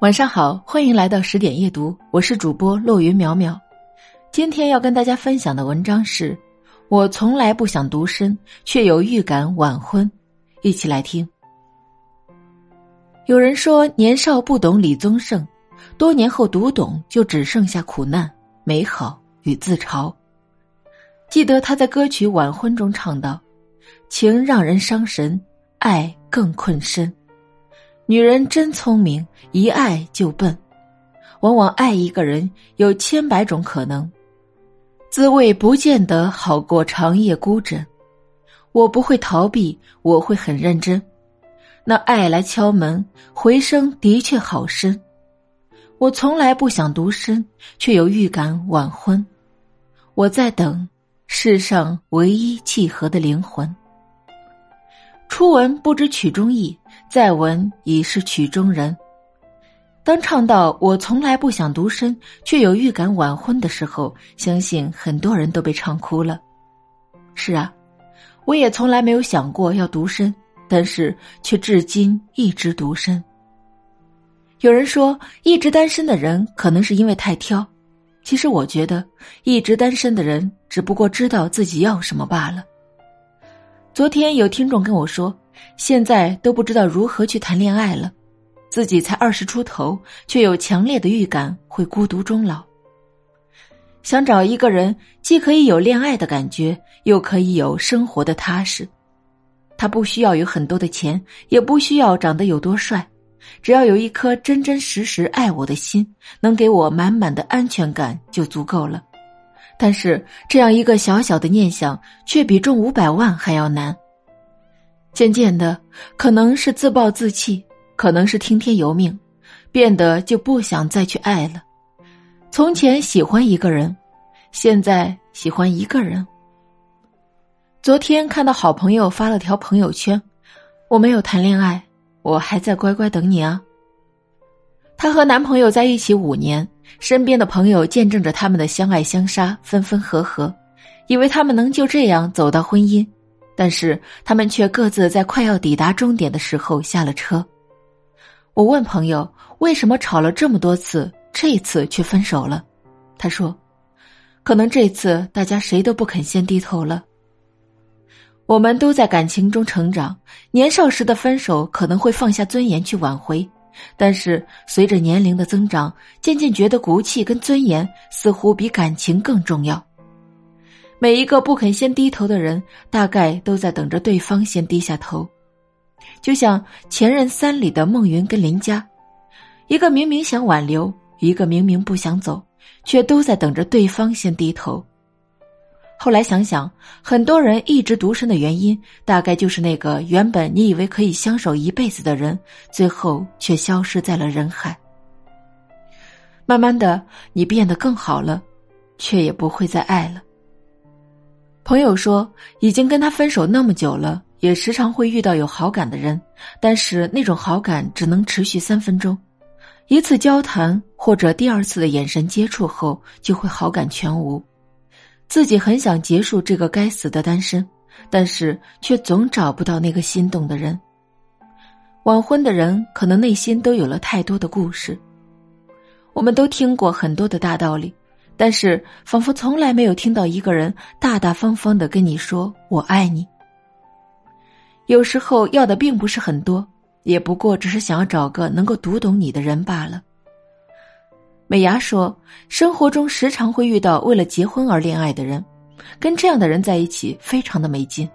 晚上好，欢迎来到十点夜读，我是主播落云淼淼。今天要跟大家分享的文章是：我从来不想独身，却有预感晚婚。一起来听。有人说年少不懂李宗盛，多年后读懂，就只剩下苦难、美好与自嘲。记得他在歌曲《晚婚》中唱道：“情让人伤神，爱更困身。”女人真聪明，一爱就笨。往往爱一个人有千百种可能，滋味不见得好过长夜孤枕。我不会逃避，我会很认真。那爱来敲门，回声的确好深。我从来不想独身，却有预感晚婚。我在等世上唯一契合的灵魂。初闻不知曲中意。再闻已是曲中人。当唱到“我从来不想独身，却有预感晚婚”的时候，相信很多人都被唱哭了。是啊，我也从来没有想过要独身，但是却至今一直独身。有人说，一直单身的人可能是因为太挑，其实我觉得，一直单身的人只不过知道自己要什么罢了。昨天有听众跟我说。现在都不知道如何去谈恋爱了，自己才二十出头，却有强烈的预感会孤独终老。想找一个人，既可以有恋爱的感觉，又可以有生活的踏实。他不需要有很多的钱，也不需要长得有多帅，只要有一颗真真实实爱我的心，能给我满满的安全感就足够了。但是这样一个小小的念想，却比中五百万还要难。渐渐的，可能是自暴自弃，可能是听天由命，变得就不想再去爱了。从前喜欢一个人，现在喜欢一个人。昨天看到好朋友发了条朋友圈：“我没有谈恋爱，我还在乖乖等你啊。”她和男朋友在一起五年，身边的朋友见证着他们的相爱相杀、分分合合，以为他们能就这样走到婚姻。但是他们却各自在快要抵达终点的时候下了车。我问朋友为什么吵了这么多次，这次却分手了。他说：“可能这次大家谁都不肯先低头了。我们都在感情中成长，年少时的分手可能会放下尊严去挽回，但是随着年龄的增长，渐渐觉得骨气跟尊严似乎比感情更重要。”每一个不肯先低头的人，大概都在等着对方先低下头。就像《前任三》里的孟云跟林佳，一个明明想挽留，一个明明不想走，却都在等着对方先低头。后来想想，很多人一直独身的原因，大概就是那个原本你以为可以相守一辈子的人，最后却消失在了人海。慢慢的，你变得更好了，却也不会再爱了。朋友说，已经跟他分手那么久了，也时常会遇到有好感的人，但是那种好感只能持续三分钟，一次交谈或者第二次的眼神接触后，就会好感全无。自己很想结束这个该死的单身，但是却总找不到那个心动的人。晚婚的人可能内心都有了太多的故事，我们都听过很多的大道理。但是，仿佛从来没有听到一个人大大方方的跟你说“我爱你”。有时候要的并不是很多，也不过只是想要找个能够读懂你的人罢了。美牙说：“生活中时常会遇到为了结婚而恋爱的人，跟这样的人在一起非常的没劲，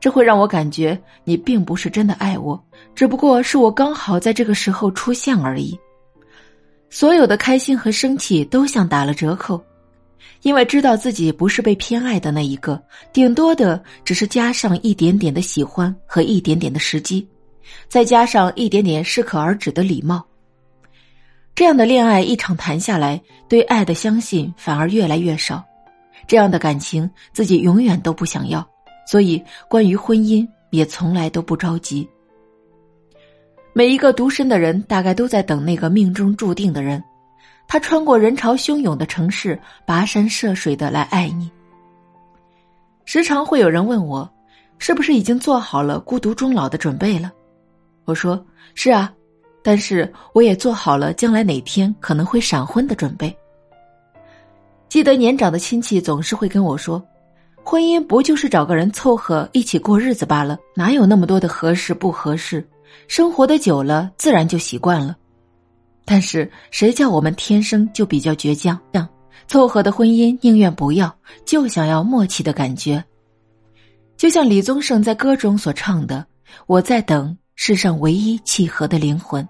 这会让我感觉你并不是真的爱我，只不过是我刚好在这个时候出现而已。”所有的开心和生气都像打了折扣，因为知道自己不是被偏爱的那一个，顶多的只是加上一点点的喜欢和一点点的时机，再加上一点点适可而止的礼貌。这样的恋爱一场谈下来，对爱的相信反而越来越少，这样的感情自己永远都不想要，所以关于婚姻也从来都不着急。每一个独身的人，大概都在等那个命中注定的人，他穿过人潮汹涌的城市，跋山涉水的来爱你。时常会有人问我，是不是已经做好了孤独终老的准备了？我说是啊，但是我也做好了将来哪天可能会闪婚的准备。记得年长的亲戚总是会跟我说：“婚姻不就是找个人凑合一起过日子罢了，哪有那么多的合适不合适？生活的久了，自然就习惯了。”但是谁叫我们天生就比较倔强，凑合的婚姻宁愿不要，就想要默契的感觉。就像李宗盛在歌中所唱的：“我在等。”世上唯一契合的灵魂。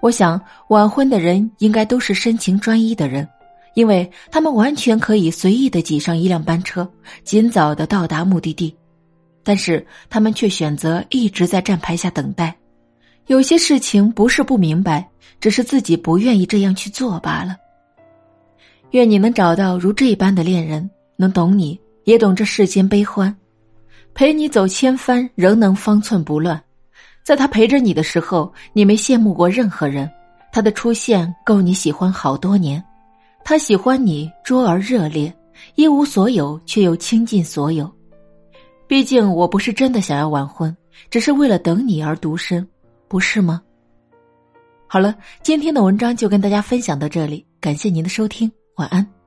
我想，晚婚的人应该都是深情专一的人，因为他们完全可以随意的挤上一辆班车，尽早的到达目的地，但是他们却选择一直在站牌下等待。有些事情不是不明白，只是自己不愿意这样去做罢了。愿你能找到如这般的恋人，能懂你，也懂这世间悲欢，陪你走千帆，仍能方寸不乱。在他陪着你的时候，你没羡慕过任何人，他的出现够你喜欢好多年。他喜欢你拙而热烈，一无所有却又倾尽所有。毕竟我不是真的想要晚婚，只是为了等你而独身，不是吗？好了，今天的文章就跟大家分享到这里，感谢您的收听，晚安。